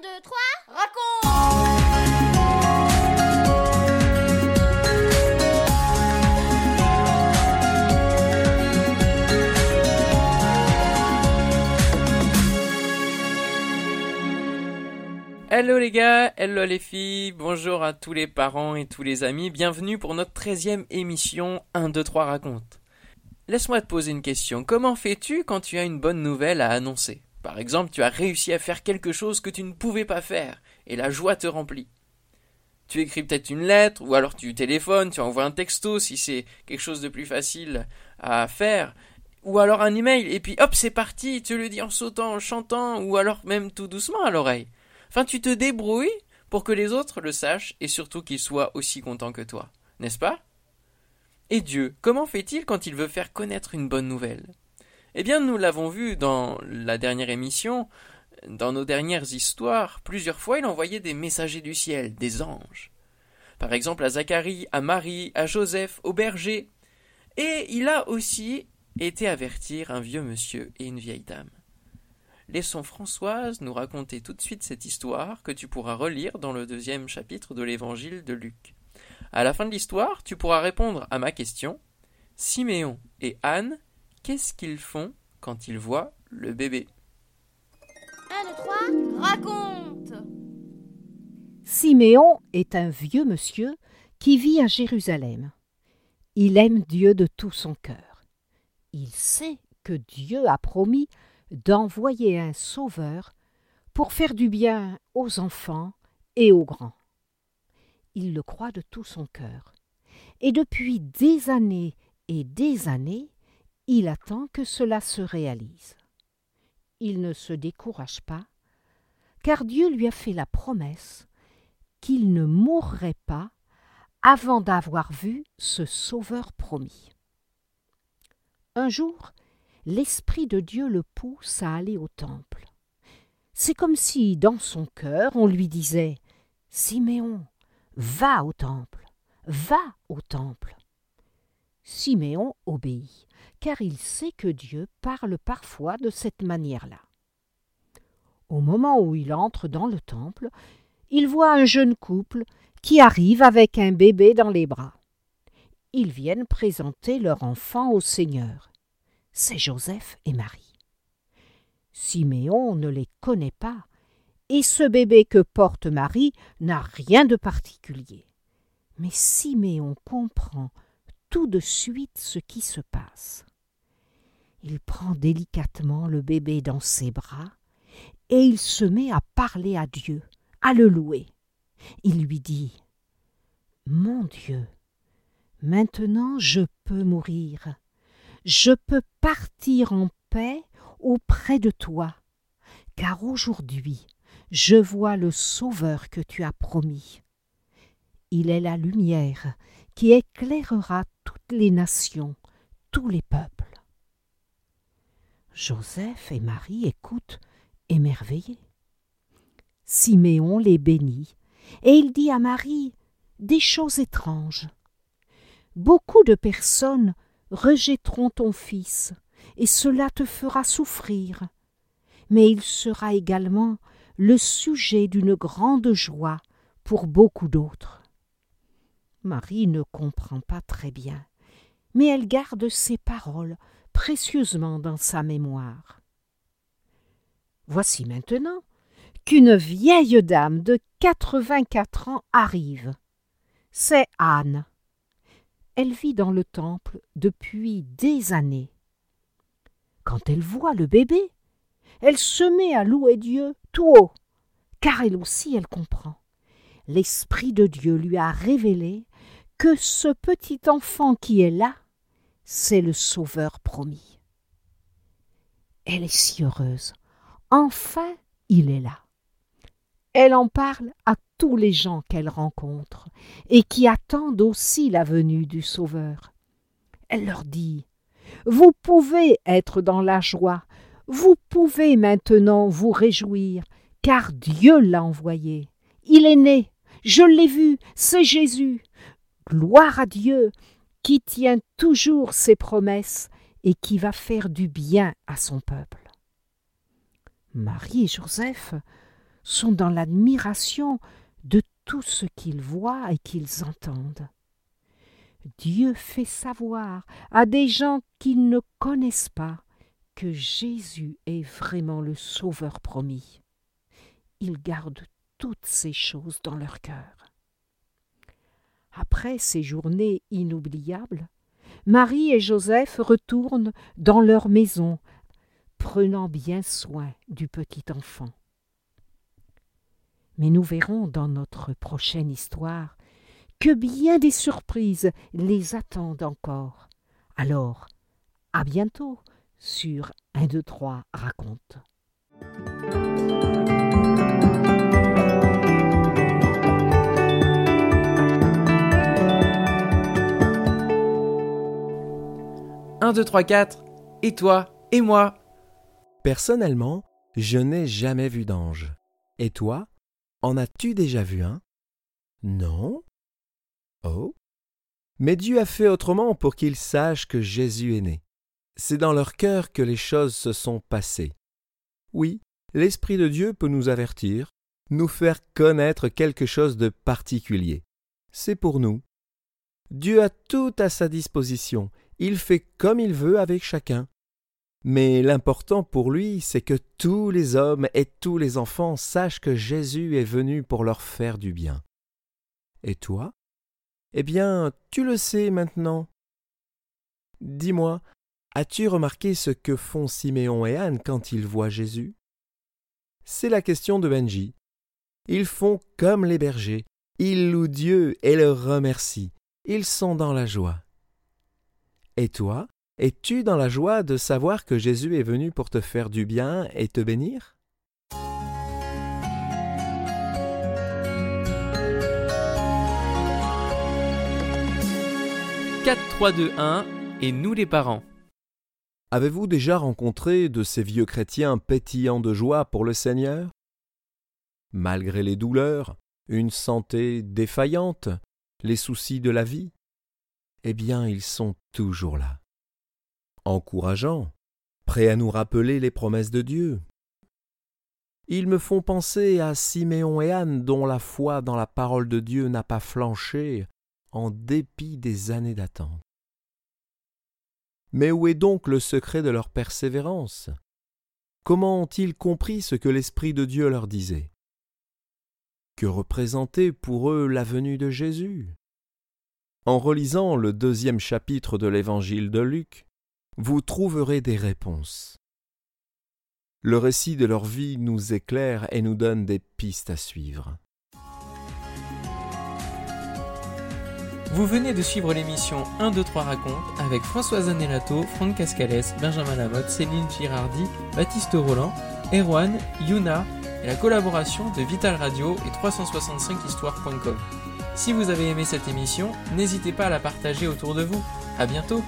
2, 3, raconte. Hello les gars, hello les filles, bonjour à tous les parents et tous les amis, bienvenue pour notre 13e émission 1, 2, 3 raconte. Laisse-moi te poser une question, comment fais-tu quand tu as une bonne nouvelle à annoncer? Par exemple, tu as réussi à faire quelque chose que tu ne pouvais pas faire, et la joie te remplit. Tu écris peut-être une lettre, ou alors tu téléphones, tu envoies un texto si c'est quelque chose de plus facile à faire, ou alors un email, et puis hop, c'est parti, tu le dis en sautant, en chantant, ou alors même tout doucement à l'oreille. Enfin, tu te débrouilles pour que les autres le sachent et surtout qu'ils soient aussi contents que toi, n'est-ce pas? Et Dieu, comment fait-il quand il veut faire connaître une bonne nouvelle? Eh bien, nous l'avons vu dans la dernière émission, dans nos dernières histoires, plusieurs fois il envoyait des messagers du ciel, des anges. Par exemple à Zacharie, à Marie, à Joseph, au berger. Et il a aussi été avertir un vieux monsieur et une vieille dame. Laissons Françoise nous raconter tout de suite cette histoire que tu pourras relire dans le deuxième chapitre de l'évangile de Luc. À la fin de l'histoire, tu pourras répondre à ma question. Siméon et Anne, qu'est-ce qu'ils font quand ils voient le bébé? 1, 2, 3, raconte Siméon est un vieux monsieur qui vit à Jérusalem. Il aime Dieu de tout son cœur. Il sait que Dieu a promis d'envoyer un sauveur pour faire du bien aux enfants et aux grands. Il le croit de tout son cœur. Et depuis des années et des années, il attend que cela se réalise. Il ne se décourage pas, car Dieu lui a fait la promesse qu'il ne mourrait pas avant d'avoir vu ce sauveur promis. Un jour, l'Esprit de Dieu le pousse à aller au temple. C'est comme si, dans son cœur, on lui disait Siméon, va au temple, va au temple. Siméon obéit, car il sait que Dieu parle parfois de cette manière-là. Au moment où il entre dans le temple, il voit un jeune couple qui arrive avec un bébé dans les bras. Ils viennent présenter leur enfant au Seigneur c'est Joseph et Marie. Siméon ne les connaît pas, et ce bébé que porte Marie n'a rien de particulier. Mais Siméon comprend tout de suite ce qui se passe. Il prend délicatement le bébé dans ses bras, et il se met à parler à Dieu, à le louer. Il lui dit Mon Dieu, maintenant je peux mourir je peux partir en paix auprès de toi, car aujourd'hui je vois le Sauveur que tu as promis. Il est la lumière qui éclairera toutes les nations, tous les peuples. Joseph et Marie écoutent émerveillés. Siméon les bénit, et il dit à Marie des choses étranges. Beaucoup de personnes rejetteront ton Fils, et cela te fera souffrir. Mais il sera également le sujet d'une grande joie pour beaucoup d'autres. Marie ne comprend pas très bien, mais elle garde ces paroles précieusement dans sa mémoire. Voici maintenant qu'une vieille dame de quatre-vingt-quatre ans arrive. C'est Anne, elle vit dans le temple depuis des années. Quand elle voit le bébé, elle se met à louer Dieu tout haut, car elle aussi elle comprend. L'Esprit de Dieu lui a révélé que ce petit enfant qui est là, c'est le Sauveur promis. Elle est si heureuse. Enfin, il est là. Elle en parle à tous les gens qu'elle rencontre et qui attendent aussi la venue du Sauveur. Elle leur dit Vous pouvez être dans la joie, vous pouvez maintenant vous réjouir, car Dieu l'a envoyé. Il est né, je l'ai vu, c'est Jésus. Gloire à Dieu qui tient toujours ses promesses et qui va faire du bien à son peuple. Marie et Joseph sont dans l'admiration de tout ce qu'ils voient et qu'ils entendent. Dieu fait savoir à des gens qu'ils ne connaissent pas que Jésus est vraiment le Sauveur promis. Ils gardent toutes ces choses dans leur cœur. Après ces journées inoubliables, Marie et Joseph retournent dans leur maison, prenant bien soin du petit enfant. Mais nous verrons dans notre prochaine histoire que bien des surprises les attendent encore. Alors, à bientôt sur 1, 2, 3 raconte. Un, deux, trois, quatre. Et toi Et moi Personnellement, je n'ai jamais vu d'ange. Et toi En as-tu déjà vu un? Non Oh Mais Dieu a fait autrement pour qu'ils sachent que Jésus est né. C'est dans leur cœur que les choses se sont passées. Oui, l'Esprit de Dieu peut nous avertir, nous faire connaître quelque chose de particulier. C'est pour nous. Dieu a tout à sa disposition, il fait comme il veut avec chacun. Mais l'important pour lui, c'est que tous les hommes et tous les enfants sachent que Jésus est venu pour leur faire du bien. Et toi? Eh bien, tu le sais maintenant. Dis-moi, as-tu remarqué ce que font Siméon et Anne quand ils voient Jésus? C'est la question de Benji. Ils font comme les bergers, ils louent Dieu et le remercient, ils sont dans la joie. Et toi es-tu dans la joie de savoir que Jésus est venu pour te faire du bien et te bénir? 4, 3, 2, 1 et nous les parents. Avez-vous déjà rencontré de ces vieux chrétiens pétillants de joie pour le Seigneur? Malgré les douleurs, une santé défaillante, les soucis de la vie Eh bien, ils sont toujours là. Encourageants, prêts à nous rappeler les promesses de Dieu. Ils me font penser à Siméon et Anne dont la foi dans la parole de Dieu n'a pas flanché en dépit des années d'attente. Mais où est donc le secret de leur persévérance? Comment ont-ils compris ce que l'Esprit de Dieu leur disait? Que représentait pour eux la venue de Jésus? En relisant le deuxième chapitre de l'Évangile de Luc, vous trouverez des réponses. Le récit de leur vie nous éclaire et nous donne des pistes à suivre. Vous venez de suivre l'émission 1, 2, 3 raconte avec Françoise Anelato, Franck Cascales, Benjamin Lamotte, Céline Girardi, Baptiste Roland, Erwan, Yuna et la collaboration de Vital Radio et 365histoire.com. Si vous avez aimé cette émission, n'hésitez pas à la partager autour de vous. À bientôt!